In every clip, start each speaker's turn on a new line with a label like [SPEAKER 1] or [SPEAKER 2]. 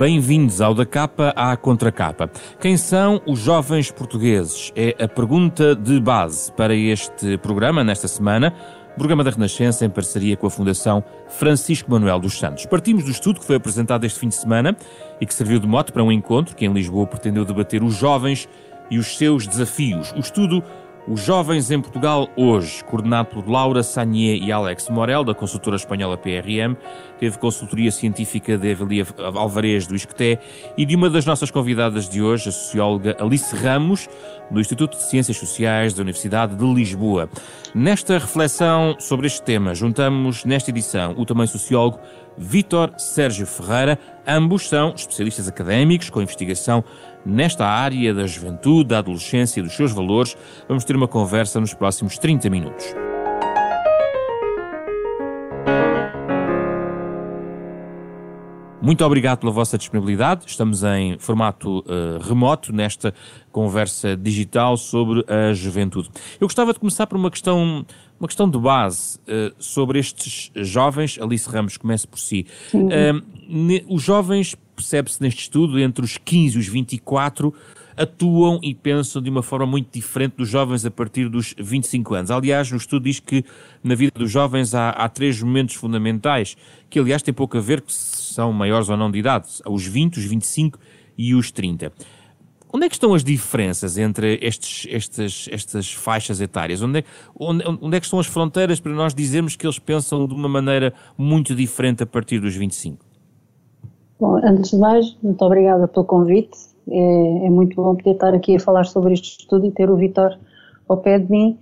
[SPEAKER 1] Bem-vindos ao Da Capa à Contracapa. Quem são os jovens portugueses? É a pergunta de base para este programa, nesta semana. Programa da Renascença em parceria com a Fundação Francisco Manuel dos Santos. Partimos do estudo que foi apresentado este fim de semana e que serviu de mote para um encontro que em Lisboa pretendeu debater os jovens e os seus desafios. O estudo os Jovens em Portugal hoje, coordenado por Laura Sagnier e Alex Morel, da consultora espanhola PRM, teve consultoria científica de Evelia Alvarez do Isqueté e de uma das nossas convidadas de hoje, a socióloga Alice Ramos, do Instituto de Ciências Sociais da Universidade de Lisboa. Nesta reflexão sobre este tema, juntamos nesta edição o também sociólogo Vítor Sérgio Ferreira. Ambos são especialistas académicos com investigação nesta área da juventude, da adolescência e dos seus valores. Vamos ter uma conversa nos próximos 30 minutos. Muito obrigado pela vossa disponibilidade. Estamos em formato uh, remoto nesta conversa digital sobre a juventude. Eu gostava de começar por uma questão, uma questão de base uh, sobre estes jovens. Alice Ramos, comece por si. Uh, os jovens, percebe-se neste estudo, entre os 15 e os 24, atuam e pensam de uma forma muito diferente dos jovens a partir dos 25 anos. Aliás, no estudo diz que na vida dos jovens há, há três momentos fundamentais, que aliás têm pouco a ver que são maiores ou não de idade, os 20, os 25 e os 30. Onde é que estão as diferenças entre estes, estes, estas faixas etárias? Onde é, onde, onde é que estão as fronteiras para nós dizermos que eles pensam de uma maneira muito diferente a partir dos 25?
[SPEAKER 2] Bom, antes de mais, muito obrigada pelo convite é, é, muito bom poder estar aqui a falar sobre este estudo e ter o Vitor ao pé de mim,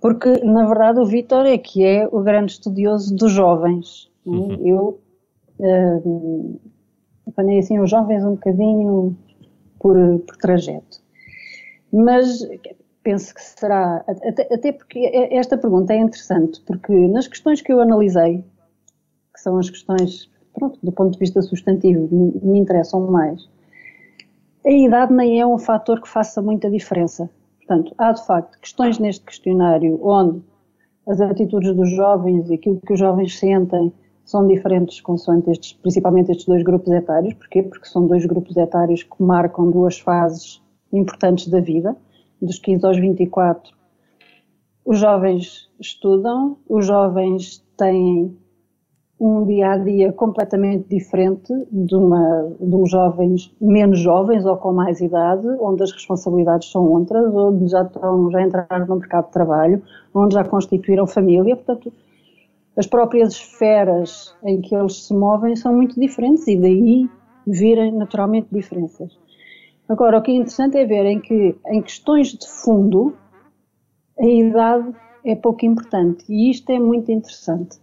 [SPEAKER 2] porque na verdade o Vitor é que é o grande estudioso dos jovens. Uhum. Eu uh, apanhei assim os jovens um bocadinho por, por trajeto. Mas penso que será, até, até, porque esta pergunta é interessante, porque nas questões que eu analisei, que são as questões, pronto, do ponto de vista substantivo, me, me interessam mais, a idade nem é um fator que faça muita diferença. Portanto, há de facto questões neste questionário onde as atitudes dos jovens aquilo que os jovens sentem são diferentes consoante estes, principalmente estes dois grupos etários. Porquê? Porque são dois grupos etários que marcam duas fases importantes da vida, dos 15 aos 24. Os jovens estudam, os jovens têm um dia a dia completamente diferente de, uma, de jovens menos jovens ou com mais idade, onde as responsabilidades são outras, onde já, estão, já entraram no mercado de trabalho, onde já constituíram família, portanto, as próprias esferas em que eles se movem são muito diferentes e daí virem naturalmente diferenças. Agora, o que é interessante é ver em que, em questões de fundo, a idade é pouco importante e isto é muito interessante.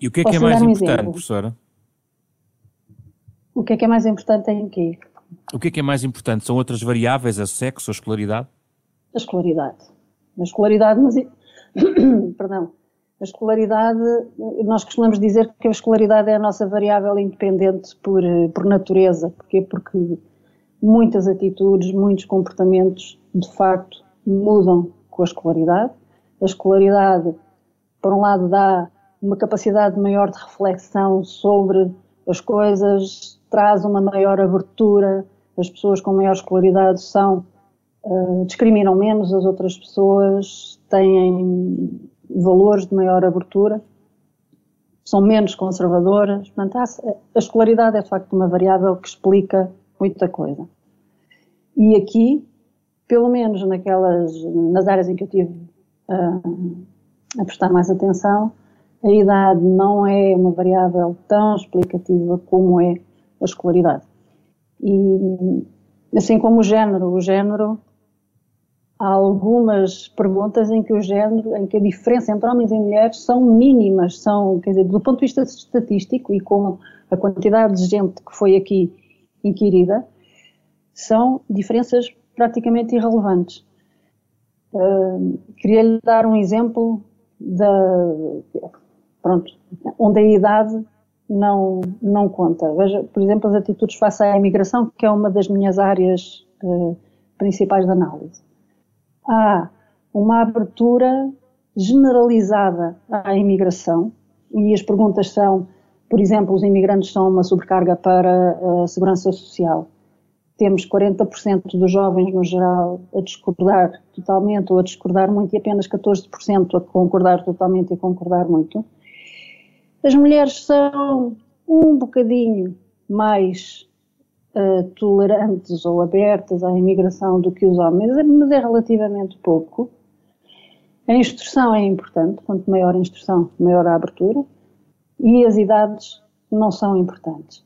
[SPEAKER 1] E o que é que é mais um importante, exemplo? professora?
[SPEAKER 2] O que é que é mais importante em quê?
[SPEAKER 1] O que é que é mais importante? São outras variáveis, a sexo, a escolaridade?
[SPEAKER 2] A escolaridade. A escolaridade, mas. Perdão. A escolaridade, nós costumamos dizer que a escolaridade é a nossa variável independente por, por natureza. Porquê? Porque muitas atitudes, muitos comportamentos, de facto, mudam com a escolaridade. A escolaridade, por um lado, dá uma capacidade maior de reflexão sobre as coisas, traz uma maior abertura, as pessoas com maior escolaridade são, uh, discriminam menos as outras pessoas, têm valores de maior abertura, são menos conservadoras, portanto a escolaridade é de facto uma variável que explica muita coisa. E aqui, pelo menos naquelas, nas áreas em que eu tive uh, a prestar mais atenção, a idade não é uma variável tão explicativa como é a escolaridade. E assim como o género, o género há algumas perguntas em que o género, em que a diferença entre homens e mulheres são mínimas, são, quer dizer, do ponto de vista estatístico e com a quantidade de gente que foi aqui inquirida, são diferenças praticamente irrelevantes. Uh, Queria-lhe dar um exemplo da, pronto, onde a idade não, não conta. Veja, por exemplo, as atitudes face à imigração, que é uma das minhas áreas uh, principais de análise. Há uma abertura generalizada à imigração, e as perguntas são por exemplo, os imigrantes são uma sobrecarga para a segurança social. Temos 40% dos jovens, no geral, a discordar totalmente ou a discordar muito e apenas 14% a concordar totalmente e a concordar muito. As mulheres são um bocadinho mais uh, tolerantes ou abertas à imigração do que os homens, mas é relativamente pouco. A instrução é importante, quanto maior a instrução, maior a abertura, e as idades não são importantes.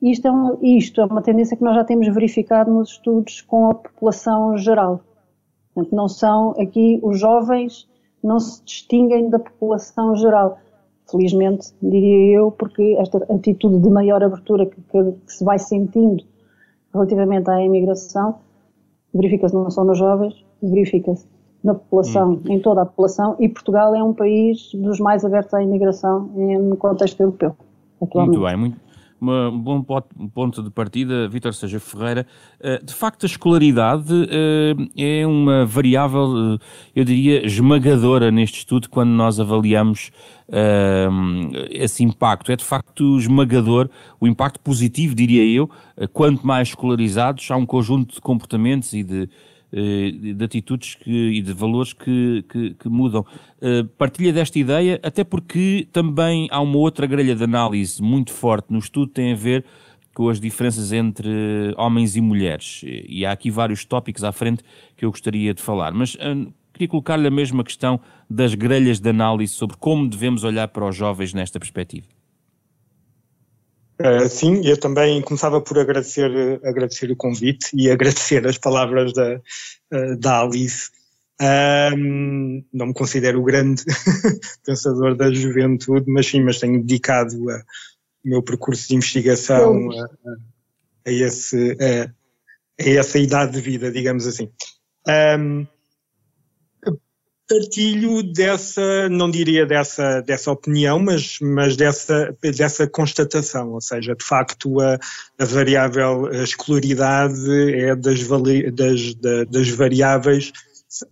[SPEAKER 2] Isto é, uma, isto é uma tendência que nós já temos verificado nos estudos com a população geral. Portanto, não são aqui os jovens não se distinguem da população geral. Felizmente, diria eu, porque esta atitude de maior abertura que, que, que se vai sentindo relativamente à imigração verifica-se não só nos jovens, verifica-se na população, hum. em toda a população, e Portugal é um país dos mais abertos à imigração no contexto europeu.
[SPEAKER 1] Atualmente. Muito bem, muito, um bom ponto de partida, Vítor Seja Ferreira. Eh, de facto, a escolaridade eh, é uma variável, eh, eu diria, esmagadora neste estudo quando nós avaliamos esse impacto. É de facto esmagador o impacto positivo, diria eu. Quanto mais escolarizados, há um conjunto de comportamentos e de de atitudes que, e de valores que, que, que mudam. Uh, partilha desta ideia, até porque também há uma outra grelha de análise muito forte no estudo, tem a ver com as diferenças entre homens e mulheres. E há aqui vários tópicos à frente que eu gostaria de falar. Mas uh, queria colocar-lhe a mesma questão das grelhas de análise sobre como devemos olhar para os jovens nesta perspectiva.
[SPEAKER 3] Uh, sim, eu também começava por agradecer, agradecer o convite e agradecer as palavras da, uh, da Alice. Um, não me considero o grande pensador da juventude, mas sim, mas tenho dedicado o meu percurso de investigação a, a, esse, a, a, essa idade de vida, digamos assim. Um, partilho dessa, não diria dessa, dessa opinião, mas, mas dessa, dessa constatação, ou seja, de facto a, a variável a escolaridade é das, das, das variáveis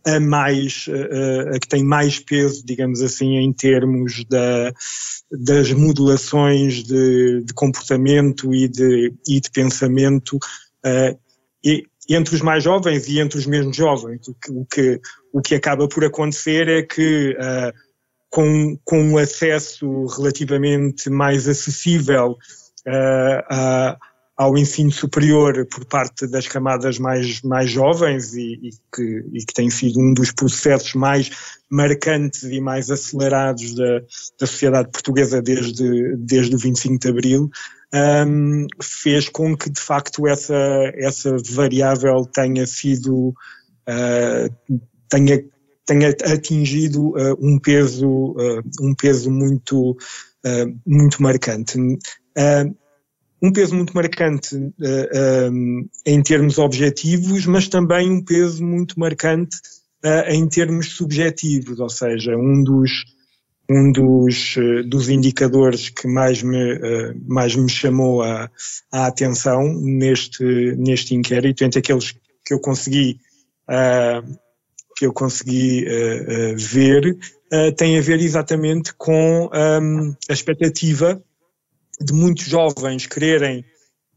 [SPEAKER 3] a mais, a, a, que tem mais peso, digamos assim, em termos da, das modulações de, de comportamento e de, e de pensamento uh, e, entre os mais jovens e entre os menos jovens. O que, o que, o que acaba por acontecer é que, uh, com, com um acesso relativamente mais acessível uh, ao ensino superior por parte das camadas mais, mais jovens e, e, que, e que tem sido um dos processos mais marcantes e mais acelerados da, da sociedade portuguesa desde, desde o 25 de Abril, um, fez com que de facto essa, essa variável tenha sido uh, tenha, tenha atingido uh, um peso uh, um peso muito muito marcante. Um peso muito marcante um, em termos objetivos mas também um peso muito marcante em termos subjetivos ou seja um dos um dos, eh, dos indicadores que mais me, eh, mais me chamou a, a atenção neste, neste inquérito, entre aqueles que eu consegui, uh, que eu consegui uh, uh, ver, tem a ver exatamente com um, a expectativa de muitos jovens quererem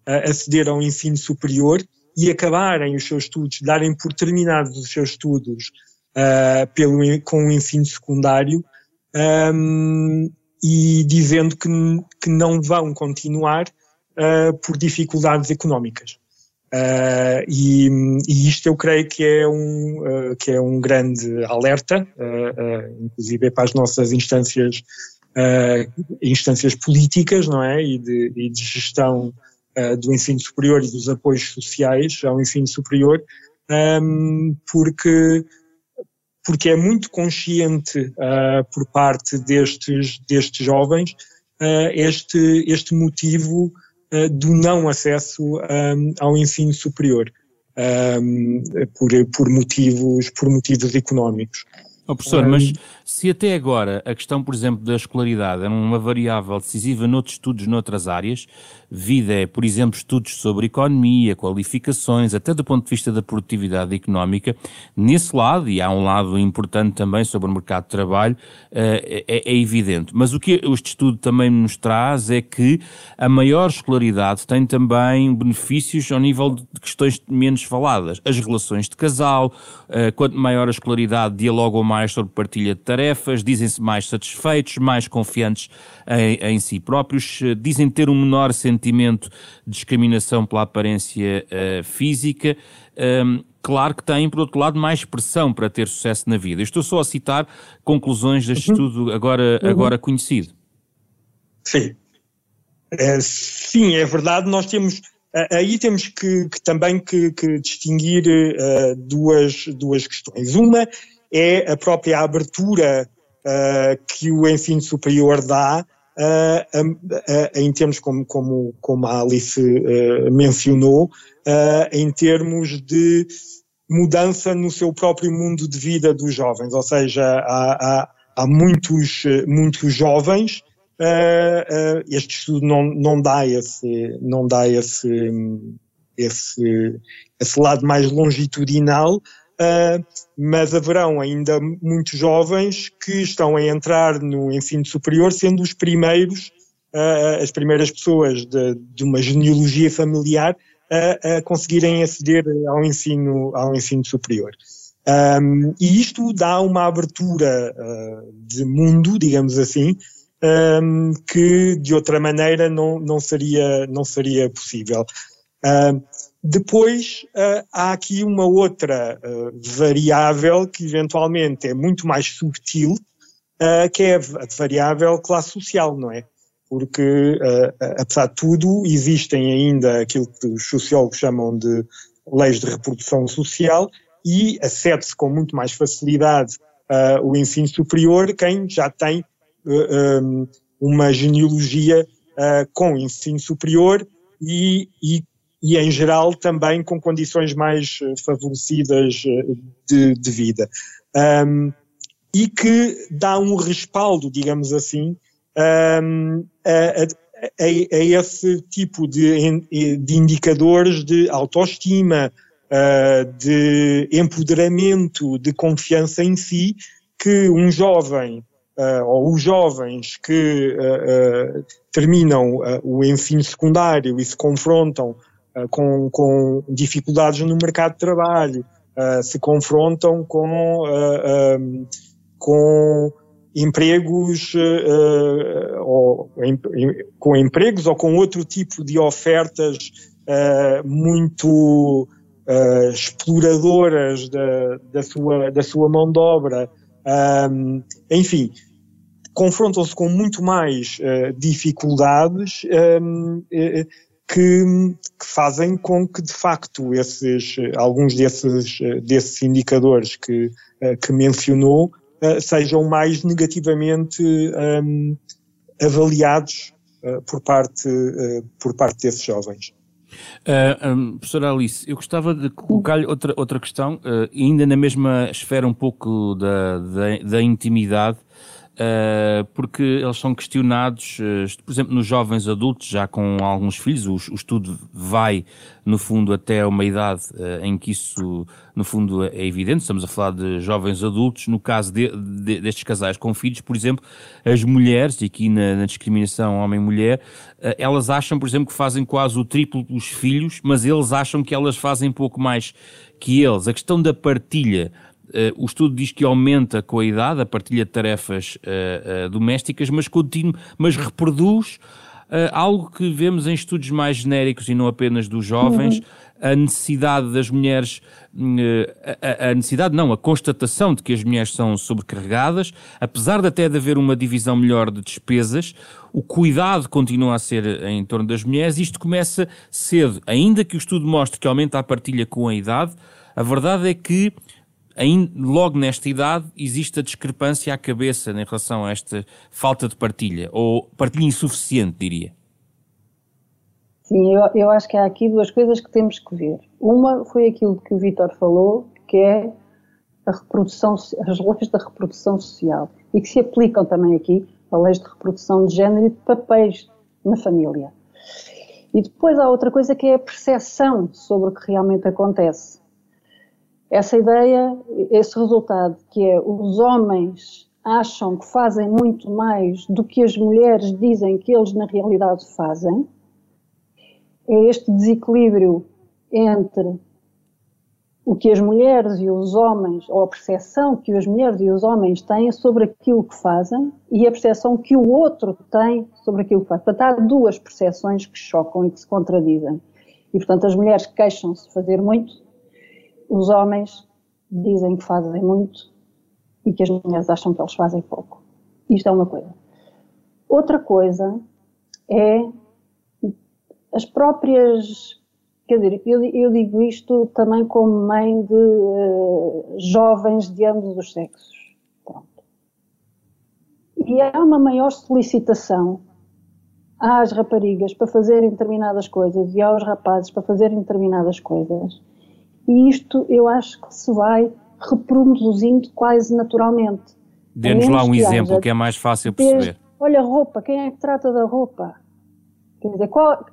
[SPEAKER 3] aceder ao ensino superior e acabarem os seus estudos, darem por terminados os seus estudos pelo, com o ensino secundário um, e dizendo que, que não vão continuar uh, por dificuldades económicas. Uh, e, e, isto eu creio que é um, uh, que é um grande alerta, inclusive para as nossas instâncias, instâncias políticas não é? e, de, e de gestão do ensino superior e dos apoios sociais ao ensino superior, um, porque porque é muito consciente uh, por parte destes, destes jovens uh, este, este motivo uh, do não acesso um, ao ensino superior um, por, por, motivos, por motivos económicos.
[SPEAKER 1] Oh, professor, mas se até agora a questão, por exemplo, da escolaridade era uma variável decisiva noutros estudos noutras áreas, vida é, por exemplo, estudos sobre economia, qualificações, até do ponto de vista da produtividade económica, nesse lado, e há um lado importante também sobre o mercado de trabalho, eh, é, é evidente. Mas o que este estudo também nos traz é que a maior escolaridade tem também benefícios ao nível de questões menos faladas. As relações de casal, eh, quanto maior a escolaridade, dialogam mais mais sobre partilha de tarefas, dizem-se mais satisfeitos, mais confiantes em, em, si próprios, dizem ter um menor sentimento de discriminação pela aparência uh, física. Um, claro que têm, por outro lado, mais pressão para ter sucesso na vida. estou só a citar conclusões deste uhum. estudo agora, uhum. agora conhecido.
[SPEAKER 3] Sim. É, sim, é verdade. Nós temos aí temos que, que também que, que distinguir uh, duas, duas questões. Uma é a própria abertura uh, que o ensino superior dá uh, em termos como, como, como a Alice mencionou, em termos de mudança no seu próprio mundo de vida dos jovens, ou seja, há, há, há muitos, muitos jovens Uh, uh, este estudo não, não dá esse não dá esse, esse, esse lado mais longitudinal Uh, mas haverão ainda muitos jovens que estão a entrar no ensino superior sendo os primeiros, uh, as primeiras pessoas de, de uma genealogia familiar a, a, conseguirem aceder ao ensino, ao ensino superior. Um, e isto dá uma abertura uh, de mundo, digamos assim, um, que de outra maneira não, não, seria, não seria possível. Uh, depois uh, há aqui uma outra uh, variável que eventualmente é muito mais subtil, uh, que é a variável classe social, não é? Porque, apesar de tudo, existem ainda aquilo que os sociólogos chamam de leis de reprodução social e acede-se com muito mais facilidade o ensino superior quem já tem um, uma genealogia com ensino superior e, e e, em geral, também com condições mais eh, favorecidas eh, de, de vida. Um, e que dá um respaldo, digamos assim, um, a, a, a, esse tipo de, de indicadores de autoestima, uh, de empoderamento, de confiança em si, que um jovem uh, ou os jovens que uh, terminam o ensino secundário e se confrontam com, com, dificuldades no mercado de trabalho, uh, se confrontam com, um, ah, com empregos ou em, com empregos ou com outro tipo de ofertas muito exploradoras da, da, sua, da sua mão de obra. Um, enfim, confrontam-se com muito mais uh, dificuldades um, que, que, fazem com que, de facto, esses, alguns desses, desses indicadores que, eh, que mencionou eh, sejam mais negativamente um, avaliados uh, por, parte, por parte desses jovens.
[SPEAKER 1] Uh, um, professora Alice, eu gostava de colocar-lhe outra, outra questão, uh, ainda na mesma esfera um pouco da, da, da intimidade, Uh, porque eles são questionados, uh, por exemplo, nos jovens adultos, já com alguns filhos, o, o estudo vai, no fundo, até uma idade uh, em que isso, no fundo, é evidente. Estamos a falar de jovens adultos. No caso de, de, destes casais com filhos, por exemplo, as mulheres, e aqui na, na discriminação homem-mulher, elas acham, por exemplo, que fazem quase o triplo dos filhos, mas eles acham que elas fazem pouco mais que eles. A questão da partilha o estudo diz que aumenta com a idade a partilha de tarefas uh, uh, domésticas, mas, continua, mas reproduz algo que vemos em estudos mais genéricos e não apenas dos jovens, uhum. a necessidade das mulheres, a, a, necessidade não, a constatação de que as mulheres são sobrecarregadas, apesar de até de haver uma divisão melhor de despesas, o cuidado continua a ser em torno das mulheres, isto começa cedo, ainda que o estudo mostre que aumenta a partilha com a idade, a verdade é que logo nesta idade existe a discrepância à cabeça em relação a esta falta de partilha, ou partilha insuficiente, diria.
[SPEAKER 2] Sim, eu, eu acho que há aqui duas coisas que temos que ver. Uma foi aquilo que o Vitor falou, que é a reprodução, as leis da reprodução social e que se aplicam também aqui a leis de reprodução de género e de papéis na família. E depois há outra coisa que é a percepção sobre o que realmente acontece. Essa ideia, esse resultado, que é os homens acham que fazem muito mais do que as mulheres dizem que eles na realidade fazem, é este desequilíbrio entre o que as mulheres e os homens, ou a percepção que as mulheres e os homens têm sobre aquilo que fazem e a percepção que o outro tem sobre aquilo que faz. Portanto, há duas percepções que chocam e que se contradizem. E, portanto, as mulheres queixam-se de fazer muito, os homens dizem que fazem muito e que as mulheres acham que eles fazem pouco. Isto é uma coisa. Outra coisa é as próprias Quer dizer, eu, eu, digo isto também como mãe de uh, jovens de ambos os sexos. Pronto. E há uma maior solicitação às raparigas para fazerem determinadas coisas e aos rapazes para fazerem determinadas coisas. E isto eu acho que se vai reproduzindo quase naturalmente.
[SPEAKER 1] Dê-nos lá um que exemplo haja, que é mais fácil perceber. Desde,
[SPEAKER 2] olha, roupa, quem é que trata da roupa? Quer dizer, qual,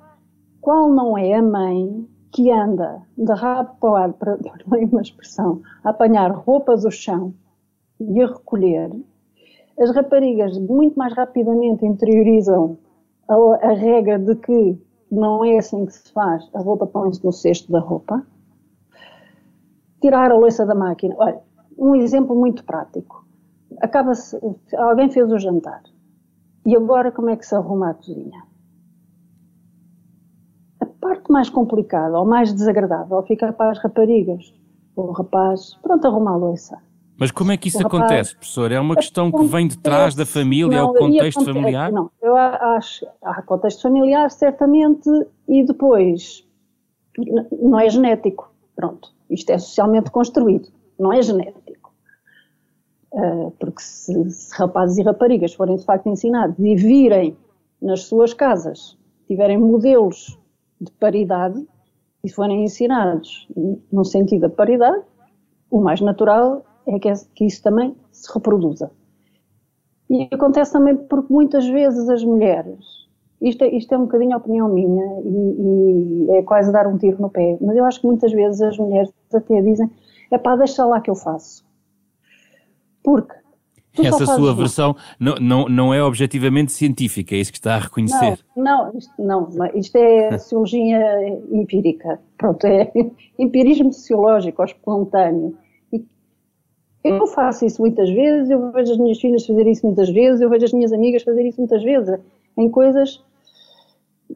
[SPEAKER 2] qual não é a mãe que anda de rabo para o ar, para uma expressão, a apanhar roupas do chão e a recolher, as raparigas muito mais rapidamente interiorizam a, a regra de que não é assim que se faz, a roupa põe-se no cesto da roupa. Tirar a louça da máquina. Olha, um exemplo muito prático. Acaba-se, alguém fez o jantar. E agora como é que se arruma a cozinha? parte mais complicada ou mais desagradável fica para as raparigas. O rapaz, pronto, arruma a louça.
[SPEAKER 1] Mas como é que isso rapaz, acontece, professor? É uma questão que vem de trás da família, não, é o contexto acontece, familiar?
[SPEAKER 2] Não, eu acho, há contexto familiar, certamente, e depois, não é genético, pronto, isto é socialmente construído, não é genético. Uh, porque se, se rapazes e raparigas forem de facto ensinados e virem nas suas casas, tiverem modelos de paridade e forem ensinados no sentido da paridade, o mais natural é que isso também se reproduza. E acontece também porque muitas vezes as mulheres, isto é, isto é um bocadinho a opinião minha e, e, é quase dar um tiro no pé, mas eu acho que muitas vezes as mulheres até dizem, é pá, deixa lá que eu faço. Porque
[SPEAKER 1] essa sua versão não, não, não é objetivamente científica, é isso que está a reconhecer.
[SPEAKER 2] Não, não, isto, não, isto é sociologia empírica. Pronto, é empirismo sociológico, espontâneo. Eu faço isso muitas vezes, eu vejo as minhas filhas fazer isso muitas vezes, eu vejo as minhas amigas fazer isso muitas vezes, em coisas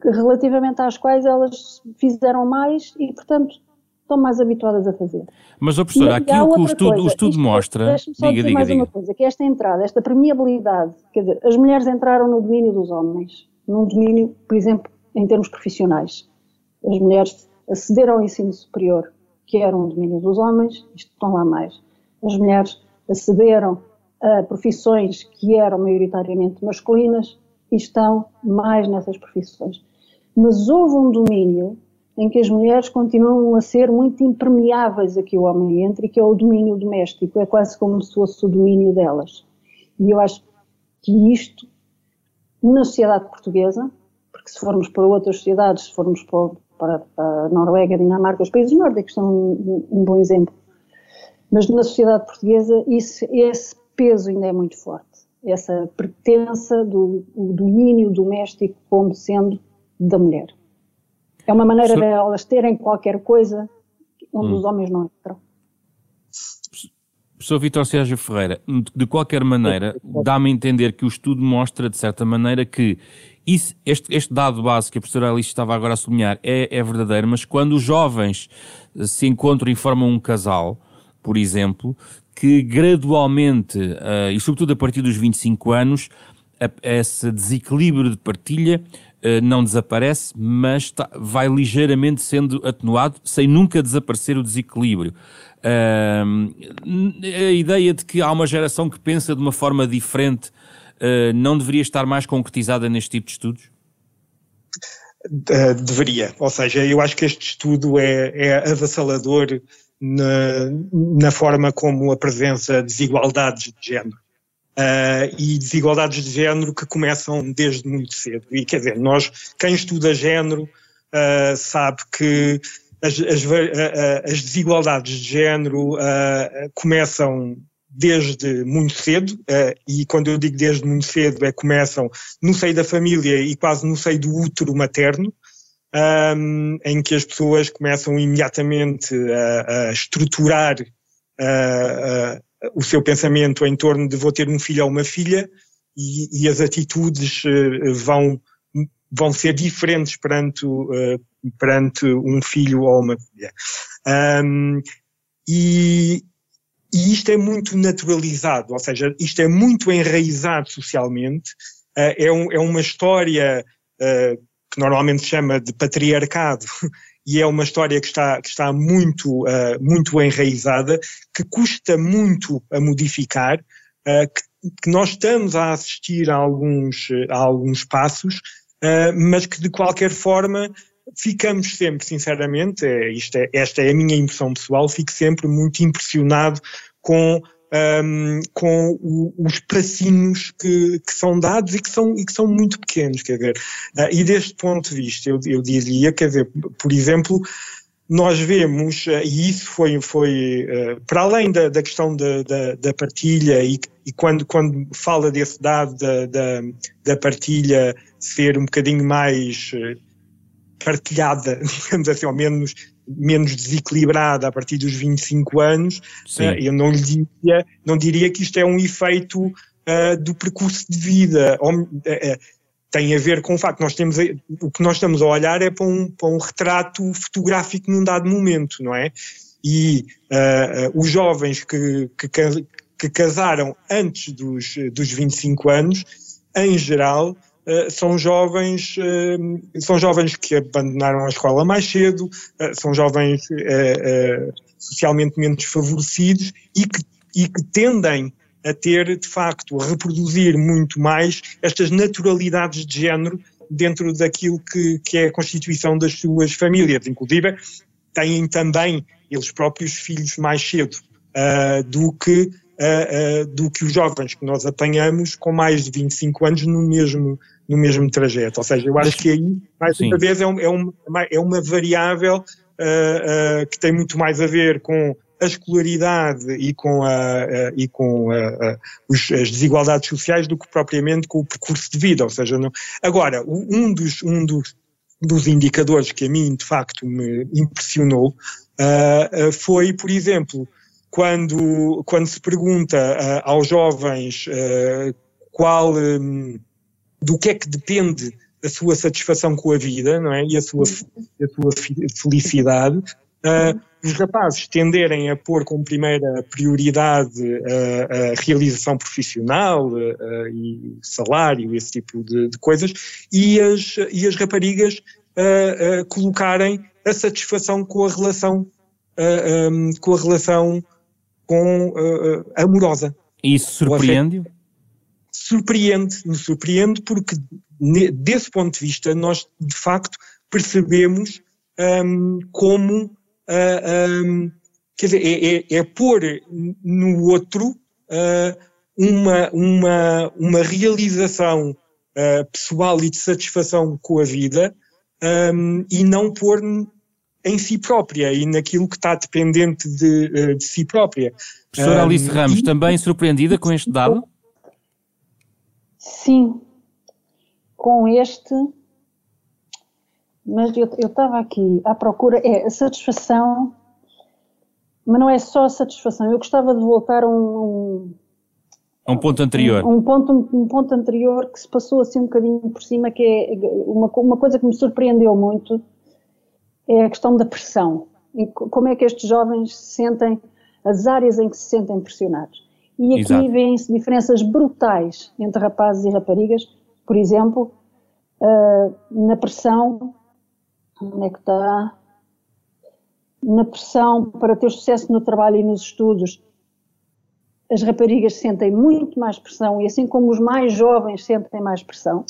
[SPEAKER 2] relativamente às quais elas fizeram mais e, portanto, estão mais habituadas a fazer.
[SPEAKER 1] Mas, oh, professor, aquilo que o estudo, coisa, o estudo isto, mostra.
[SPEAKER 2] Deixa-me só diga, dizer diga, mais diga. uma coisa: que esta entrada, esta permeabilidade, quer dizer, as mulheres entraram no domínio dos homens, num domínio, por exemplo, em termos profissionais. As mulheres acederam ao ensino superior, que era um domínio dos homens, isto estão lá mais. As mulheres acederam a profissões que eram maioritariamente masculinas e estão mais nessas profissões. Mas houve um domínio em que as mulheres continuam a ser muito impermeáveis a que o homem entre, e que é o domínio doméstico, é quase como se fosse o domínio delas. E eu acho que isto, na sociedade portuguesa, porque se formos para outras sociedades, se formos para, para a Noruega, Dinamarca, os países nórdicos são um, um, bom exemplo, mas na sociedade portuguesa isso, esse peso ainda é muito forte, essa pertença do domínio doméstico como sendo da mulher. É uma maneira so... de elas terem qualquer coisa onde hum. os homens não entram.
[SPEAKER 1] Professor Vitor Sérgio Ferreira, de qualquer maneira, dá-me a entender que o estudo mostra, de certa maneira, que isso, este, este, dado base que a professora Alice estava agora a sublinhar é, é verdadeiro, mas quando os jovens se encontram e formam um casal, por exemplo, que gradualmente, uh, e sobretudo a partir dos 25 anos, a, esse desequilíbrio de partilha eh, não desaparece, mas está, vai ligeiramente sendo atenuado, sem nunca desaparecer o desequilíbrio. Uh, a ideia de que há uma geração que pensa de uma forma diferente uh, não deveria estar mais concretizada neste tipo de estudos?
[SPEAKER 3] Uh, deveria, ou seja, eu acho que este estudo é, é avassalador na, na forma como apresenta desigualdades de género. Uh, e desigualdades de género que começam desde muito cedo. E quer dizer, nós, quem estuda género, uh, sabe que as, as, as, desigualdades de género uh, começam desde muito cedo, e quando eu digo desde muito cedo, é começam no seio da família e quase no seio do útero materno, um, em que as pessoas começam imediatamente a, a estruturar o seu pensamento em torno de vou ter um filho ou uma filha e, e as atitudes uh, vão, vão ser diferentes perante, uh, perante um filho ou uma filha. Um, e, e isto é muito naturalizado, ou seja, isto é muito enraizado socialmente, uh, é, um, é uma história normalmente se chama de patriarcado, e é uma história que está, que está muito, uh, muito enraizada, que custa muito a modificar, uh, que, que, nós estamos a assistir a alguns, a alguns passos, uh, mas que de qualquer forma ficamos sempre, sinceramente, é, isto é, esta é a minha impressão pessoal, fico sempre muito impressionado com um, com o, os passinhos que, que, são dados e que são, e que são muito pequenos, quer ver. Uh, e deste ponto de vista, eu, eu diria, quer ver, por exemplo, nós vemos, uh, e isso foi, foi uh, para além da, da questão da, da, da partilha, e, e, quando, quando fala desse dado da, da, da partilha ser um bocadinho mais partilhada, digamos assim, ao menos menos desequilibrada a partir dos 25 anos, uh, eu não lhe diria, não diria que isto é um efeito uh, do percurso de vida. Ou, uh, tem a ver com o facto nós temos o que nós estamos a olhar é para um, para um retrato fotográfico num dado momento, não é? E os jovens que, que, que casaram antes dos, dos 25 anos, em geral, eh, são jovens, eh, são jovens que abandonaram a escola mais cedo, eh, são jovens socialmente menos favorecidos e que, e que tendem a ter, de facto, a reproduzir muito mais estas naturalidades de género dentro daquilo que, que é a constituição das suas famílias. Inclusive, têm também eles próprios filhos mais cedo uh, do que uh, uh, do que os jovens que nós apanhamos com mais de 25 anos no mesmo, no mesmo trajeto. Ou seja, eu acho que aí, mais Sim. uma vez, é, um, é, um, é uma variável uh, que tem muito mais a ver com a escolaridade e com, a, a e com a, os, as desigualdades sociais do que propriamente com o percurso de vida. Ou seja, não... agora, um dos, um dos, dos indicadores que a mim, de facto, me impressionou uh, foi, por exemplo, quando, quando se pergunta uh, aos jovens uh, qual, um, do que é que depende a sua satisfação com a vida, não é? E a sua, a sua felicidade, uh, os rapazes tenderem a pôr como primeira prioridade a, a realização profissional e salário, esse tipo de, de, coisas, e as, e as raparigas colocarem a satisfação com a relação, um, com a relação com amorosa.
[SPEAKER 1] E isso surpreende-o?
[SPEAKER 3] Surpreende, me surpreende porque desse ponto de vista nós de facto percebemos um, como uh, um, quer dizer, é, é, é, pôr no outro uh, uma, uma, uma realização uh, pessoal e de satisfação com a vida um, e não pôr em si própria e naquilo que está dependente de, de si própria.
[SPEAKER 1] Professora Alice um, Ramos, e... também surpreendida com este dado?
[SPEAKER 2] Sim, com este, mas eu estava aqui à procura, é a satisfação, mas não é só a satisfação, eu gostava de voltar a um,
[SPEAKER 1] um ponto anterior.
[SPEAKER 2] Um, um, ponto, um ponto anterior que se passou assim um bocadinho por cima, que é uma, uma coisa que me surpreendeu muito, é a questão da pressão. E como é que estes jovens se sentem, as áreas em que se sentem pressionados. E aqui vêem-se diferenças brutais entre rapazes e raparigas, por exemplo, uh, na pressão, onde é que está? Na pressão para ter sucesso no trabalho e nos estudos, as raparigas sentem muito mais pressão e assim como os mais jovens sentem mais pressão,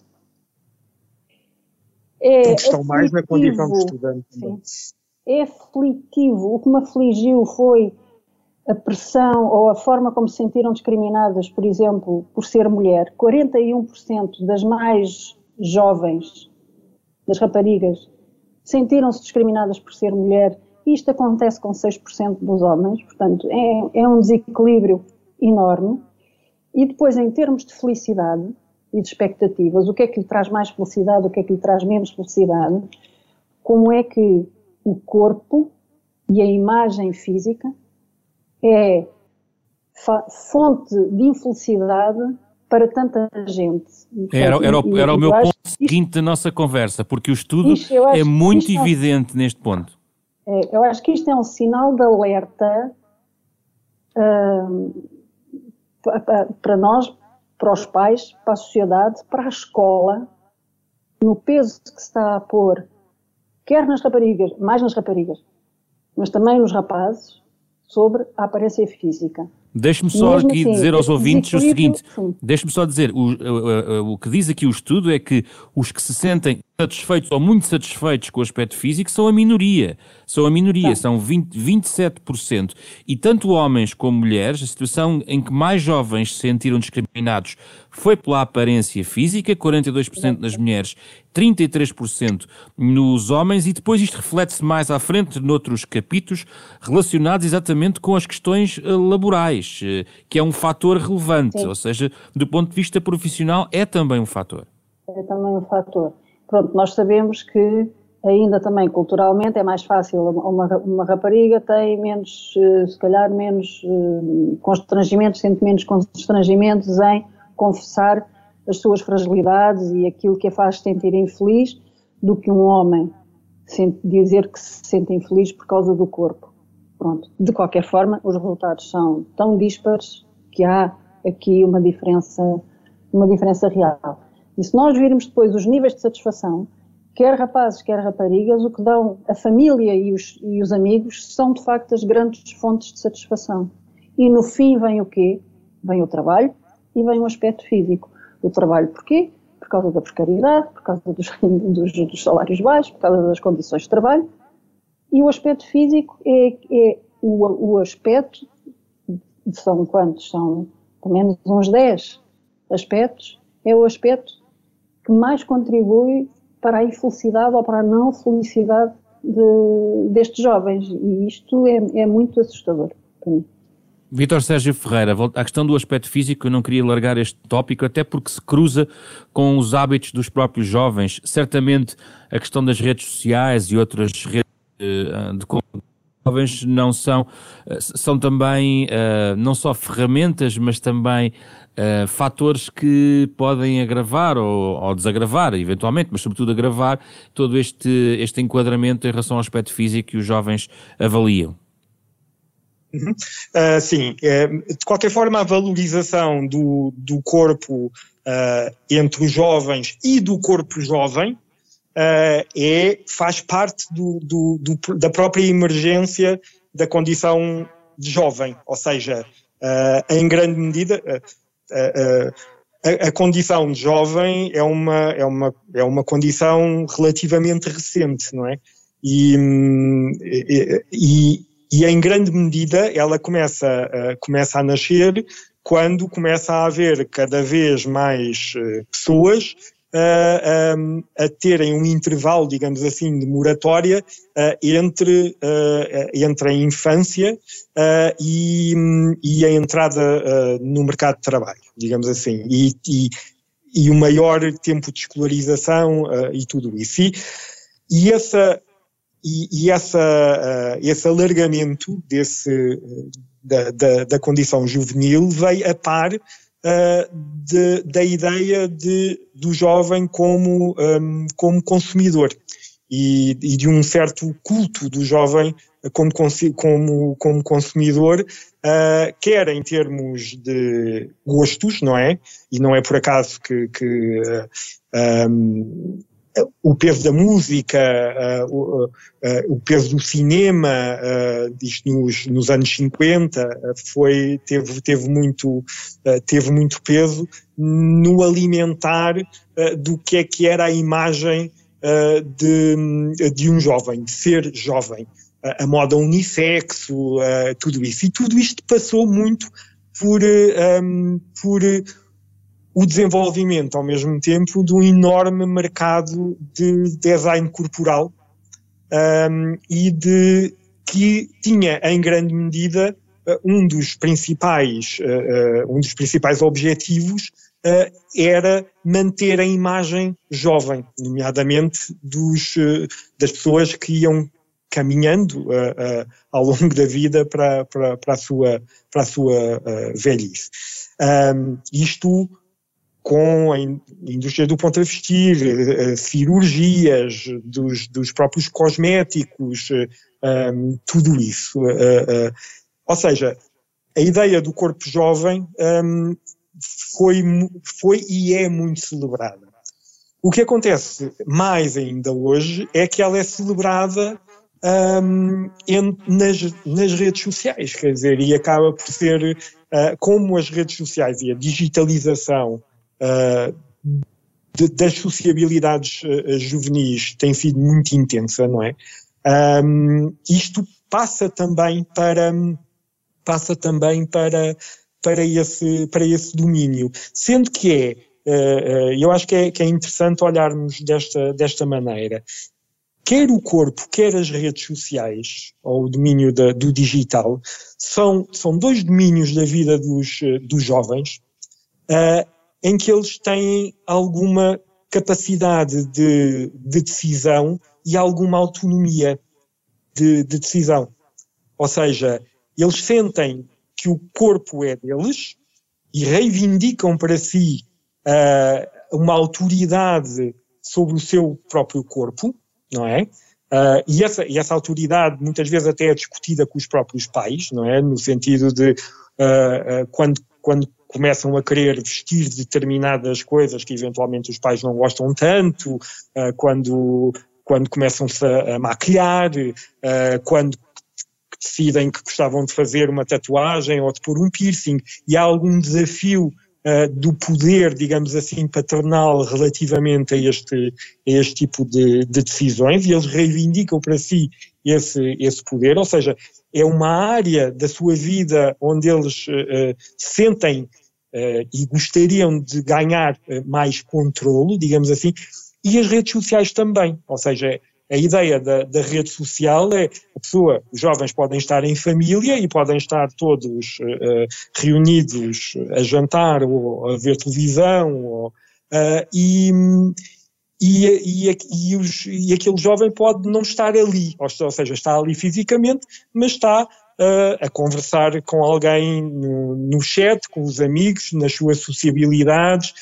[SPEAKER 3] é estão mais na condição de estudante. Sim.
[SPEAKER 2] é aflitivo. O que me afligiu foi a pressão ou a forma como se sentiram discriminadas, por exemplo, por ser mulher. 41% das mais jovens, das raparigas, sentiram-se discriminadas por ser mulher. Isto acontece com 6% dos homens, portanto, é, é um desequilíbrio enorme. E depois, em termos de felicidade e de expectativas, o que é que lhe traz mais felicidade, o que é que lhe traz menos felicidade, como é que o corpo e a imagem física é fonte de infelicidade para tanta gente.
[SPEAKER 1] Era, era, o, era o meu ponto isto, seguinte da nossa conversa, porque o estudo é muito evidente é, neste ponto.
[SPEAKER 2] É, eu acho que isto é um sinal de alerta uh, para nós, para os pais, para a sociedade, para a escola, no peso que se está a pôr, quer nas raparigas, mais nas raparigas, mas também nos rapazes, sobre a aparência física.
[SPEAKER 1] Deixe-me só Mesmo aqui assim, dizer aos ouvintes o seguinte: deixe-me só dizer, o, o, o, que diz aqui o estudo é que os que se sentem satisfeitos ou muito satisfeitos com o aspecto físico são a minoria. São a minoria, tá. são 20, 27%. E tanto homens como mulheres, a situação em que mais jovens se sentiram discriminados foi pela aparência física, 42% nas mulheres, 33% nos homens, e depois isto reflete-se mais à frente noutros capítulos relacionados exatamente com as questões eh, laborais, eh, que é um fator relevante, Sim. ou seja, do ponto de vista profissional é também um fator.
[SPEAKER 2] É também um fator. Pronto, nós sabemos que ainda também culturalmente é mais fácil, uma, uma rapariga tem menos, eh, se calhar menos constrangimentos, sente menos constrangimentos em confessar as suas fragilidades e aquilo que a faz sentir infeliz do que um homem dizer que se sente infeliz por causa do corpo. Pronto. De qualquer forma, os resultados são tão dispares que há aqui uma diferença, uma diferença real. E se nós virmos depois os níveis de satisfação, quer rapazes, quer raparigas, o que dão a família e os, e os amigos são de facto as grandes fontes de satisfação. E no fim vem o quê? Vem o trabalho, e vem um aspecto físico. O trabalho porquê? Por causa da precariedade, por causa dos, dos, dos salários baixos, por causa das condições de trabalho. E o aspecto físico é, é o, o aspecto, são quantos? São pelo menos uns 10 aspectos, é o aspecto que mais contribui para a infelicidade ou para a não felicidade de, destes jovens. E isto é, é muito assustador para mim.
[SPEAKER 1] Vitor Sérgio Ferreira, à questão do aspecto físico, eu não queria largar este tópico, até porque se cruza com os hábitos dos próprios jovens. Certamente a questão das redes sociais e outras redes uh, de jovens não são, uh, são também uh, não só ferramentas, mas também fatores que podem agravar ou, ou, desagravar, eventualmente, mas sobretudo agravar todo este, este enquadramento em relação ao aspecto físico que os jovens avaliam.
[SPEAKER 3] Uhum. Uh, sim, é, de qualquer forma, a valorização do, do corpo uh, entre os jovens e do corpo jovem uh, é, faz parte do, do, do, da própria emergência da condição de jovem, ou seja, em grande medida. A, a, condição de jovem é uma, é, uma, é uma condição relativamente recente, não é? E, e, e, em grande medida ela começa, uh, começa a nascer quando começa a haver cada vez mais uh, pessoas uh, um, a terem um intervalo, digamos assim, de moratória entre, entre a infância e, e, a entrada no mercado de trabalho, digamos assim, e, e, e o maior tempo de escolarização e tudo isso. E, e essa, e essa, uh, esse alargamento desse, da, da, da, condição juvenil veio a par uh, de, da ideia de, do jovem como, um, como consumidor e, e, de um certo culto do jovem como, como, como consumidor, uh, quer em termos de gostos, não é? E não é por acaso que, que um, o peso da música, uh, uh, o, peso do cinema, uh, isto nos, nos, anos 50, foi, teve, teve, muito, teve muito peso no alimentar do que é que era a imagem de, de um jovem, de ser jovem. a moda unissexo, tudo isso. E tudo isto passou muito por, um, por o desenvolvimento, ao mesmo tempo, de um enorme mercado de design corporal um, e de que tinha, em grande medida, um dos principais, uh, um dos principais objetivos uh, era manter a imagem jovem, nomeadamente dos, uh, das pessoas que iam caminhando ao longo da vida para, para, para a sua, para a sua velhice. Um, isto com a indústria do ponto a vestir, cirurgias, dos, dos próprios cosméticos, um, tudo isso. Uh, uh, ou seja, a ideia do corpo jovem um, foi, foi e é muito celebrada. O que acontece mais ainda hoje é que ela é celebrada um, em, nas, nas redes sociais, quer dizer, e acaba por ser uh, como as redes sociais e a digitalização de, das sociabilidades uh, juvenis tem sido muito intensa, não é? Um, isto passa também para passa também para para esse para esse domínio, sendo que é uh, eu acho que é, que é interessante olharmos desta desta maneira. Quer o corpo, quer as redes sociais, ou o domínio da, do digital, são, são dois domínios da vida dos, dos jovens uh, em que eles têm alguma capacidade de, de decisão e alguma autonomia de, de decisão. Ou seja, eles sentem que o corpo é deles e reivindicam para si uh, uma autoridade sobre o seu próprio corpo, não é? Uh, e, essa, e essa autoridade muitas vezes até é discutida com os próprios pais, não é? No sentido de uh, quando, quando começam a querer vestir determinadas coisas que eventualmente os pais não gostam tanto, quando quando começam-se a, a, maquilhar, uh, quando decidem que gostavam de fazer uma tatuagem ou de pôr um piercing, e há algum desafio uh, do poder, digamos assim, paternal relativamente a este, a este tipo de, de decisões, e eles reivindicam para si esse, esse poder, ou seja, é uma área da sua vida onde eles uh, sentem Uh, e gostariam de ganhar mais controlo, digamos assim, e as redes sociais também. Ou seja, a ideia da, da, rede social é a pessoa, os jovens podem estar em família e podem estar todos uh, reunidos a jantar ou a ver televisão ou, uh, e, e, e, e, os, e, aquele jovem pode não estar ali, ou, seja, está ali fisicamente, mas está uh, a conversar com alguém no, no, chat, com os amigos, nas suas sociabilidades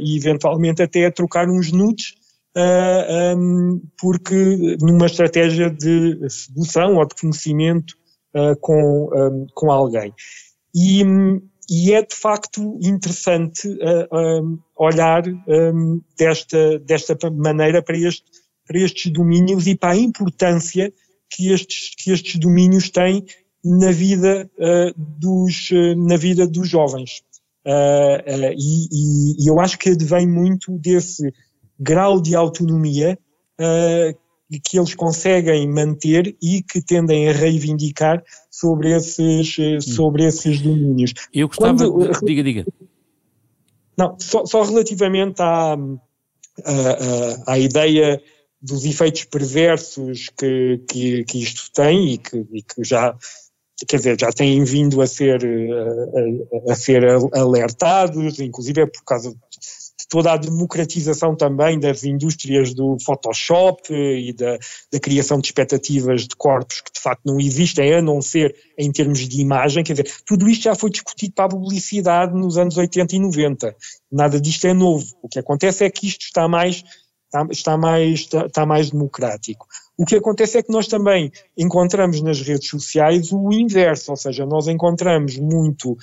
[SPEAKER 3] e eventualmente até a trocar uns nudes uh, um, porque numa estratégia de sedução ou de conhecimento uh, com, um, com alguém. E, e, é de facto interessante uh, olhar um, desta, desta maneira para, este, para estes domínios e para a importância que estes, que estes domínios têm na vida, dos, na vida dos jovens. E, e, eu acho que advém muito desse grau de autonomia uh, que eles conseguem manter e que tendem a reivindicar sobre esses, uh, sobre esses domínios.
[SPEAKER 1] Eu gostava. Quando, de... Diga, diga.
[SPEAKER 3] Não, só, só relativamente à, à, à, ideia dos efeitos perversos que, que, que isto tem e que, e que já quer dizer, já têm vindo a ser, a, a, a, ser alertados, inclusive é por causa toda a democratização também das indústrias do Photoshop e da, da, criação de expectativas de corpos que de facto não existem, a não ser em termos de imagem, quer dizer, tudo isto já foi discutido para a publicidade nos anos 80 e 90. Nada disto é novo. O que acontece é que isto está mais, está, está mais, está, está mais democrático. O que acontece é que nós também encontramos nas redes sociais o inverso, ou seja, nós encontramos muito uh,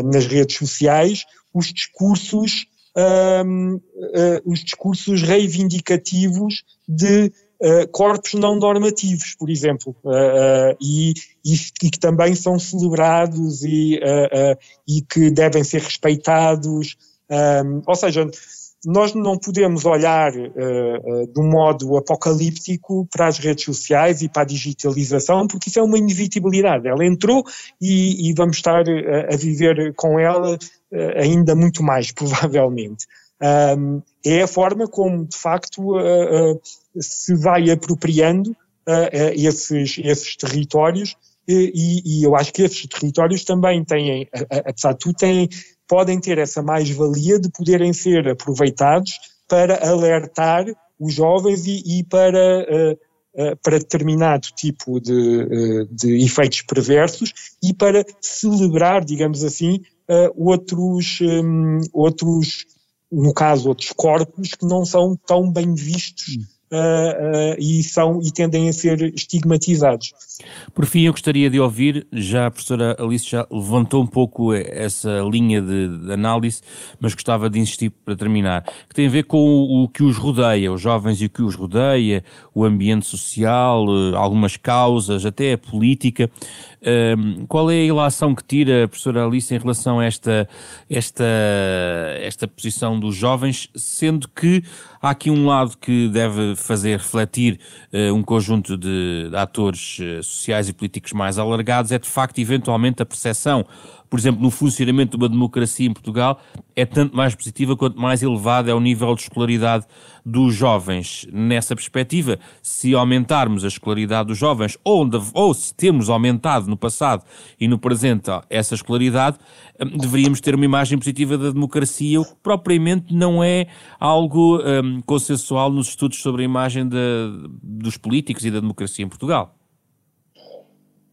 [SPEAKER 3] uh, nas redes sociais os discursos uh, os discursos reivindicativos de uh, corpos não normativos, por exemplo, uh, e, e, e, que também são celebrados e, e que devem ser respeitados. Um, ou seja, nós não podemos olhar uh, uh, de um modo apocalíptico para as redes sociais e para a digitalização, porque isso é uma inevitabilidade. Ela entrou e, e vamos estar uh, a viver com ela ainda muito mais, provavelmente. Um, é a forma como, de facto, se vai apropriando esses, esses territórios e, e, eu acho que esses territórios também têm, apesar de tudo, têm, podem ter essa mais-valia de poderem ser aproveitados para alertar os jovens e, e para, uh, uh, para determinado tipo de, uh, de, efeitos perversos e para celebrar, digamos assim, outros, um, outros, no caso, outros corpos que não são tão bem vistos. Hum uh, e, são, e tendem a ser estigmatizados.
[SPEAKER 1] Por fim, eu gostaria de ouvir, já a professora Alice já levantou um pouco essa linha de, de análise, mas gostava de insistir para terminar, que tem a ver com o, o, que os rodeia, os jovens e o que os rodeia, o ambiente social, eh, algumas causas, até a política. Um, qual é a ilação que tira a professora Alice em relação a esta, esta, esta posição dos jovens, sendo que há aqui um lado que deve fazer refletir uh, um conjunto de, de atores uh, sociais e políticos mais alargados, é de facto eventualmente a percepção por exemplo, no funcionamento de uma democracia em Portugal, é tanto mais positiva quanto mais elevado é o nível de escolaridade dos jovens. Nessa perspectiva, se aumentarmos a escolaridade dos jovens, ou, ou se temos aumentado no passado e no presente essa escolaridade, hum, deveríamos ter uma imagem positiva da democracia, o que propriamente não é algo um, consensual nos estudos sobre a imagem de, dos políticos e da democracia em Portugal.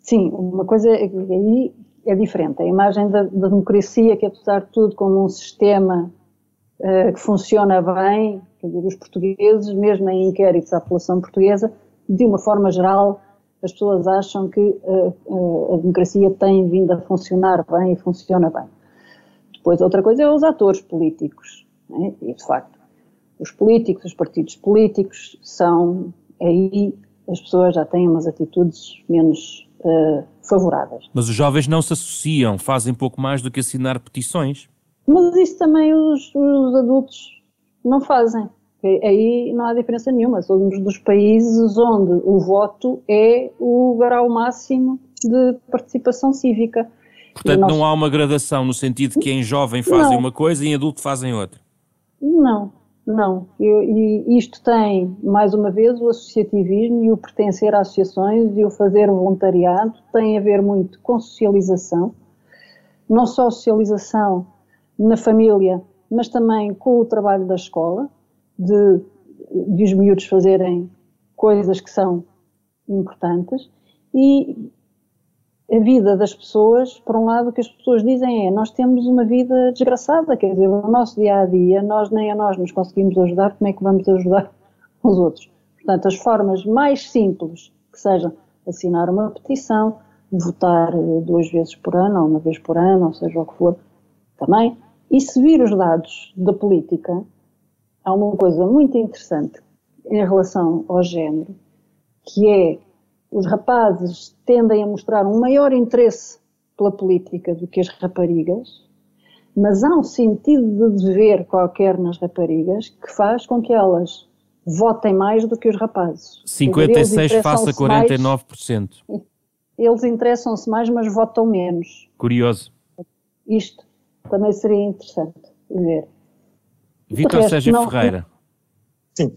[SPEAKER 2] Sim, uma coisa é aí é diferente. A imagem da, da, democracia, que apesar de tudo, como um sistema uh, que funciona bem, quer dizer, os portugueses, mesmo em inquéritos à população portuguesa, de uma forma geral, as pessoas acham que uh, uh, a democracia tem vindo a funcionar bem e funciona bem. Depois, outra coisa é os atores políticos. Né? E, de facto, os políticos, os partidos políticos, são aí as pessoas já têm umas atitudes menos uh, favoráveis.
[SPEAKER 1] Mas os jovens não se associam, fazem pouco mais do que assinar petições.
[SPEAKER 2] Mas isso também os, os adultos não fazem. Aí não há diferença nenhuma. Somos dos países onde o voto é o grau máximo de participação cívica.
[SPEAKER 1] Portanto, nós... não há uma gradação no sentido que em jovem fazem não. uma coisa e em adulto fazem outra.
[SPEAKER 2] Não, não, eu, e isto tem, mais uma vez, o associativismo e o pertencer a associações e o fazer voluntariado. Tem a ver muito com socialização, não só socialização na família, mas também com o trabalho da escola, de, de os miúdos fazerem coisas que são importantes. E a vida das pessoas, por um lado, o que as pessoas dizem é nós temos uma vida desgraçada, quer dizer, o nosso dia a dia, nós nem a nós nos conseguimos ajudar, como é que vamos ajudar os outros? Portanto, as formas mais simples, que sejam assinar uma petição, votar eh, duas vezes por ano, ou uma vez por ano, ou seja o que for, também. E se vir os dados da política, há uma coisa muito interessante em relação ao género, que é os rapazes tendem a mostrar um maior interesse pela política do que as raparigas, mas há um sentido de dever qualquer nas raparigas que faz com que elas votem mais do que os rapazes.
[SPEAKER 1] 56 face a 49%.
[SPEAKER 2] Mais, eles interessam-se mais, mas votam menos.
[SPEAKER 1] Curioso.
[SPEAKER 2] Isto também seria interessante ver.
[SPEAKER 1] Vitor Sérgio não... Ferreira.
[SPEAKER 3] Sim.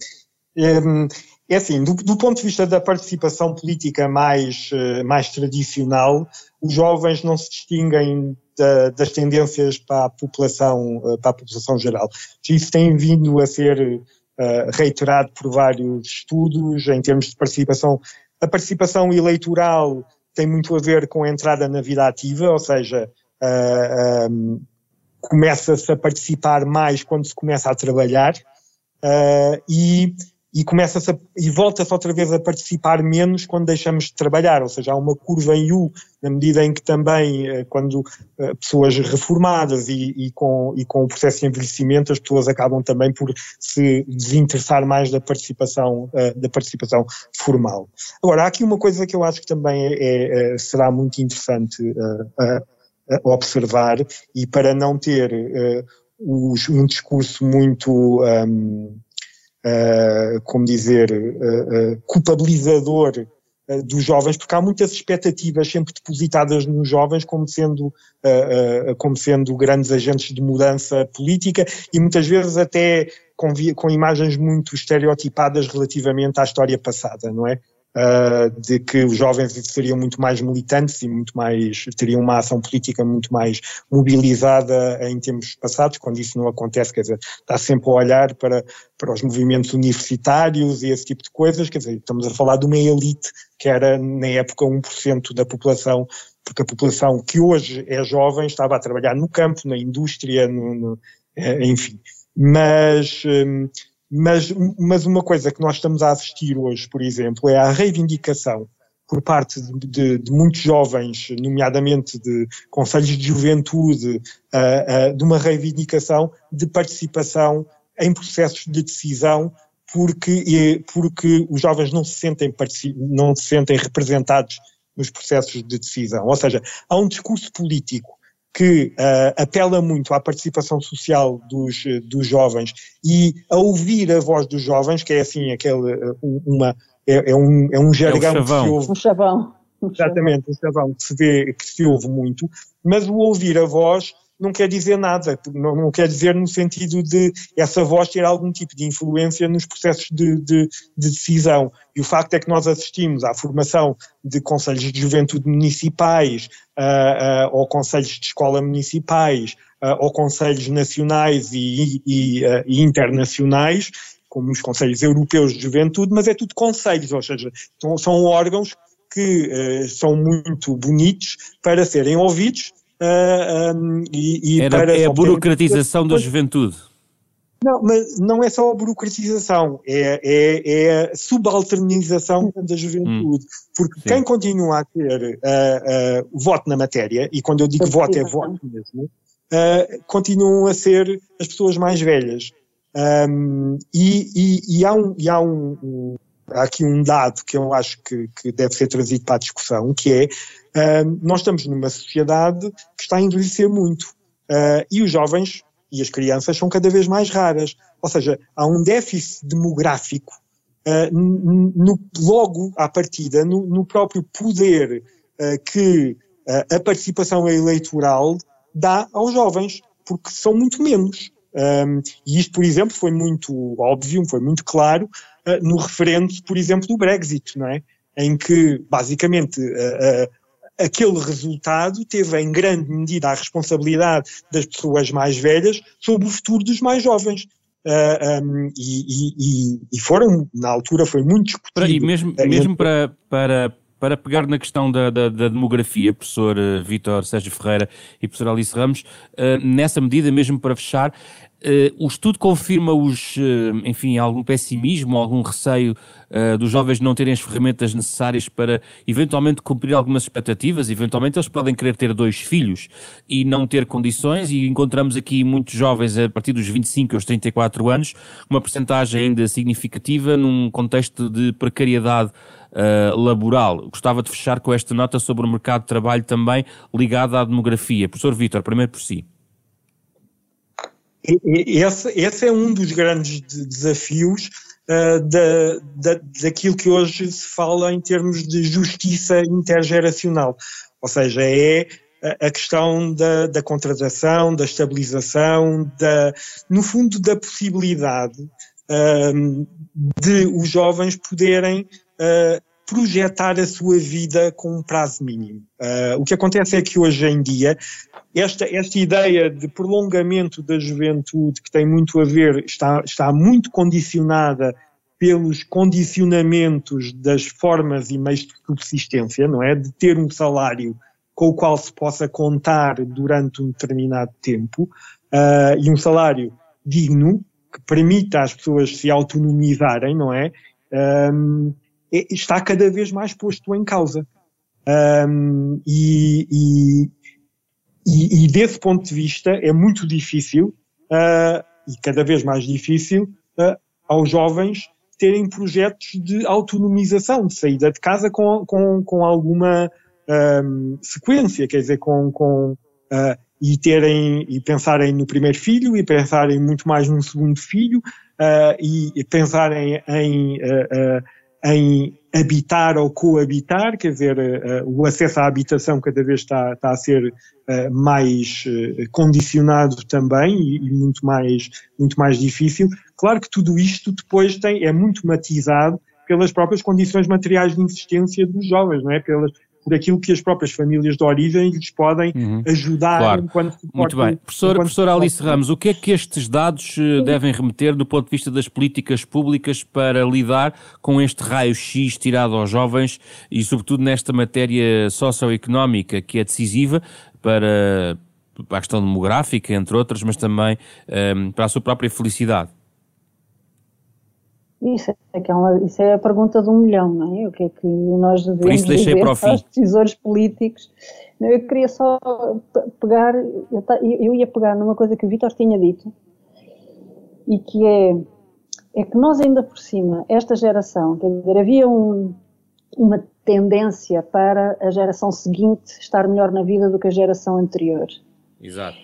[SPEAKER 3] Um, é assim, do, do, ponto de vista da participação política mais, eh, mais tradicional, os jovens não se distinguem da, das tendências para a população, eh, para a população geral. Isso tem vindo a ser uh, reiterado por vários estudos em termos de participação. A participação eleitoral tem muito a ver com a entrada na vida ativa, ou seja, uh, um, começa-se a participar mais quando se começa a trabalhar uh, e e começa-se e volta-se outra vez a participar menos quando deixamos de trabalhar, ou seja, há uma curva em U, na medida em que também, eh, quando eh, pessoas reformadas e, e, com, e com o processo de envelhecimento, as pessoas acabam também por se desinteressar mais da participação, eh, da participação formal. Agora, há aqui uma coisa que eu acho que também é, é será muito interessante observar e para não ter um discurso muito, um, uh, como dizer, uh, culpabilizador dos jovens, porque há muitas expectativas sempre depositadas nos jovens como sendo, como sendo grandes agentes de mudança política e muitas vezes até com, com imagens muito estereotipadas relativamente à história passada, não é? Uh, de que os jovens seriam muito mais militantes e muito mais, teriam uma ação política muito mais mobilizada em tempos passados, quando isso não acontece, quer dizer, está sempre a olhar para, para os movimentos universitários e esse tipo de coisas, quer dizer, estamos a falar de uma elite que era na época 1% da população, porque a população que hoje é jovem estava a trabalhar no campo, na indústria, no, no, eh, enfim. Mas, hum, mas, mas uma coisa que nós estamos a assistir hoje, por exemplo, é a reivindicação por parte de, de, de muitos jovens, nomeadamente de conselhos de juventude, uh, uh, de uma reivindicação de participação em processos de decisão, porque, porque os jovens não se sentem, não se sentem representados nos processos de decisão. Ou seja, há um discurso político que uh, apela muito à participação social dos, dos jovens e a ouvir a voz dos jovens, que é assim aquele, uh, uma, é, é, um, é um jargão é um
[SPEAKER 2] que se ouve. Um chavão.
[SPEAKER 3] Exatamente, um chavão que se vê, que se ouve muito, mas o ouvir a voz não quer dizer nada, não, não, quer dizer no sentido de essa voz ter algum tipo de influência nos processos de, de, de, decisão. E o facto é que nós assistimos à formação de conselhos de juventude municipais, uh, uh, ou conselhos de escola municipais, uh, ou conselhos nacionais e, e, e internacionais, como os conselhos europeus de juventude, mas é tudo conselhos, ou seja, são, são órgãos que são muito bonitos para serem ouvidos uh,
[SPEAKER 1] ah, um, e, e Era, para é a burocratização da juventude.
[SPEAKER 3] Não, mas não é só a burocratização, é, é, é a subalternização da juventude. Hum, porque sim. quem continua a ter uh, uh, voto na matéria, e quando eu digo voto é voto mesmo, uh, continuam a ser as pessoas mais velhas. Um, e, e, e, há, um, e há um, um, há aqui um dado que eu acho que, que deve ser trazido para a discussão, que é Uh, nós estamos numa sociedade que está a envelhecer muito uh, e os jovens e as crianças são cada vez mais raras. Ou seja, há um déficit demográfico uh, no, logo à partida, no, no próprio poder que a participação eleitoral dá aos jovens, porque são muito menos. Um, e isto, por exemplo, foi muito óbvio, foi muito claro no referendo, por exemplo, do Brexit, não é? Em que, basicamente, aquele resultado teve em grande medida a responsabilidade das pessoas mais velhas sobre o futuro dos mais jovens. Uh, um, e, e, e, foram, na altura, foi muito discutido.
[SPEAKER 1] E mesmo, mesmo para, para, para pegar na questão da, da, da demografia, professor Vítor Sérgio Ferreira e professor Alice Ramos, uh, nessa medida, mesmo para fechar, Uh, o estudo confirma os, uh, enfim, algum pessimismo, algum receio uh, dos jovens não terem as ferramentas necessárias para eventualmente cumprir algumas expectativas. Eventualmente eles podem querer ter dois filhos e não ter condições, e encontramos aqui muitos jovens a partir dos 25 aos 34 anos, uma percentagem ainda significativa num contexto de precariedade laboral. Gostava de fechar com esta nota sobre o mercado de trabalho também ligado à demografia. Professor Vítor, primeiro por si.
[SPEAKER 3] Esse, esse é um dos grandes desafios uh, da, da, daquilo que hoje se fala em termos de justiça intergeracional. Ou seja, é a questão da, da contratação, da estabilização, da, no fundo, da possibilidade uh, de os jovens poderem uh, projetar a sua vida com um prazo mínimo. Uh, o que acontece é que hoje em dia esta, esta ideia de prolongamento da juventude que tem muito a ver, está, está muito condicionada pelos condicionamentos das formas e meios de subsistência, não é? De ter um salário com o qual se possa contar durante um determinado tempo uh, e um salário digno que permita às pessoas se autonomizarem, não é? Está cada vez mais posto em causa. Um, e, e, e, desse ponto de vista é muito difícil, uh, e cada vez mais difícil, uh, aos jovens terem projetos de autonomização, de saída de casa com, com, com alguma um, sequência, quer dizer, com, com uh, e terem e pensarem no primeiro filho e pensarem muito mais num segundo filho uh, e, e pensarem em, uh, em habitar ou coabitar, quer dizer, o acesso à habitação cada vez está, está a ser mais condicionado também e, e, muito mais muito mais difícil. Claro que tudo isto depois tem é muito matizado pelas próprias condições materiais de existência dos jovens, não é? Pelas, por aquilo que as próprias famílias de origem lhes podem uhum. ajudar
[SPEAKER 1] claro. enquanto Muito bem. Professor, professor Alice Ramos, o que é que estes dados eh, devem remeter do ponto de vista das políticas públicas para lidar com este raio-x tirado aos jovens e, sobretudo, nesta matéria socioeconómica que é decisiva para, para a questão demográfica, entre outras, mas também um, ehm, para a sua própria felicidade?
[SPEAKER 2] Isso é, aquela, isso é a pergunta de um milhão, não é? O que é que nós devemos Por isso deixei para o fim. aos decisores políticos? Eu queria só pegar, eu ia pegar numa coisa que o Vítor tinha dito, e que é, é que nós ainda por cima, esta geração, quer dizer, havia um, uma tendência para a geração seguinte estar melhor na vida do que a geração anterior.
[SPEAKER 1] Exato.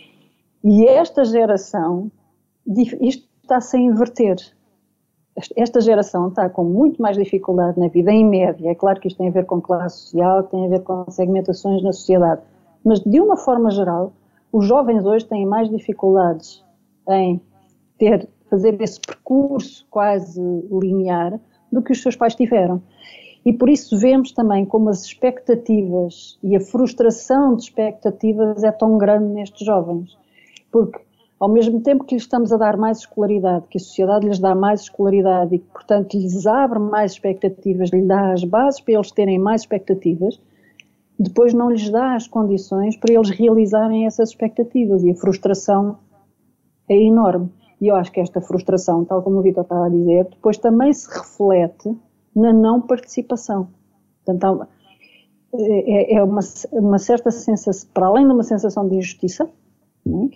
[SPEAKER 2] E esta geração, isto está-se a inverter esta geração está com muito mais dificuldade na vida, em média. É claro que isto tem a ver com classe social, tem a ver com segmentações na sociedade, mas de uma forma geral, os jovens hoje têm mais dificuldades em ter, fazer esse percurso quase linear do que os seus pais tiveram. E por isso vemos também como as expectativas e a frustração de expectativas é tão grande nestes jovens. Porque ao mesmo tempo que lhes estamos a dar mais escolaridade, que a sociedade lhes dá mais escolaridade e que, portanto, lhes abre mais expectativas, lhes dá as bases para eles terem mais expectativas, depois não lhes dá as condições para eles realizarem essas expectativas e a frustração é enorme. E eu acho que esta frustração, tal como o Vitor estava a dizer, depois também se reflete na não participação. Portanto, é, é uma, uma certa sensação, para além de uma sensação de injustiça?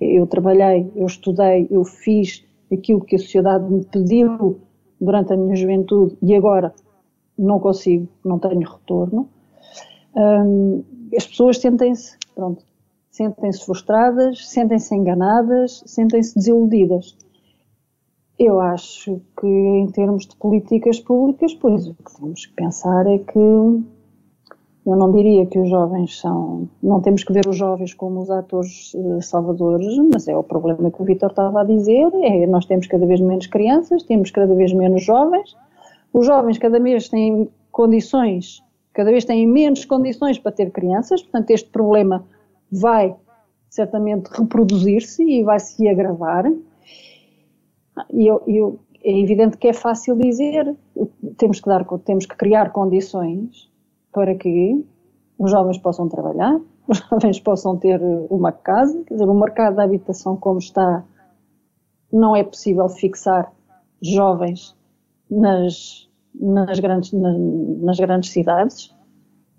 [SPEAKER 2] Eu trabalhei, eu estudei, eu fiz aquilo que a sociedade me pediu durante a minha juventude e agora não consigo, não tenho retorno. As pessoas sentem-se, pronto, sentem-se frustradas, sentem-se enganadas, sentem-se desiludidas. Eu acho que em termos de políticas públicas, pois o que temos que pensar é que eu não diria que os jovens são. Não temos que ver os jovens como os atores uh, salvadores, mas é o problema que o Vitor estava a dizer: é nós temos cada vez menos crianças, temos cada vez menos jovens. Os jovens cada vez têm condições, cada vez têm menos condições para ter crianças, portanto, este problema vai certamente reproduzir-se e vai se agravar. E eu, eu, é evidente que é fácil dizer, temos que, dar, temos que criar condições para que os jovens possam trabalhar, os jovens possam ter uma casa, quer dizer, o mercado da habitação como está, não é possível fixar jovens nas, nas, grandes, nas, nas grandes cidades,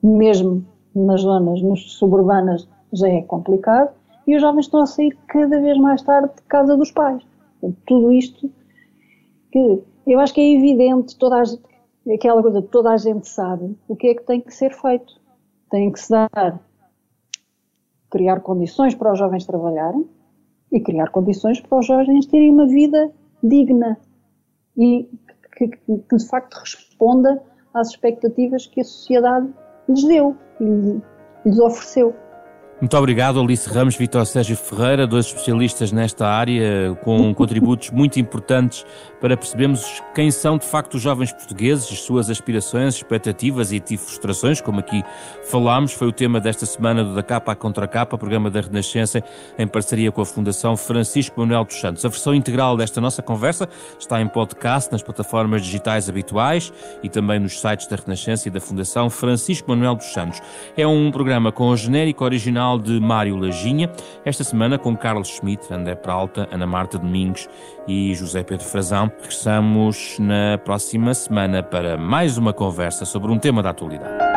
[SPEAKER 2] mesmo nas zonas nas suburbanas já é complicado, e os jovens estão a sair cada vez mais tarde de casa dos pais. Tudo isto que eu acho que é evidente, toda a, aquela coisa que toda a gente sabe, o que é que tem que ser feito? Tem que se dar, criar condições para os jovens trabalharem e criar condições para os jovens terem uma vida digna e que, que, que de facto responda às expectativas que a sociedade lhes deu e lhes ofereceu.
[SPEAKER 1] Muito obrigado, Alice Ramos, Vitor Sérgio Ferreira, dois especialistas nesta área, com contributos muito importantes para percebermos quem são de facto os jovens portugueses, as suas aspirações, expectativas e frustrações, como aqui falámos. Foi o tema desta semana do Da Capa à Contra Capa, programa da Renascença, em parceria com a Fundação Francisco Manuel dos Santos. A versão integral desta nossa conversa está em podcast nas plataformas digitais habituais e também nos sites da Renascença e da Fundação Francisco Manuel dos Santos. É um programa com o genérico original de Mário Laginha, esta semana com Carlos Schmidt, André Pralta, Ana Marta Domingos e José Pedro Frazão. Regressamos na próxima semana para mais uma conversa sobre um tema da atualidade.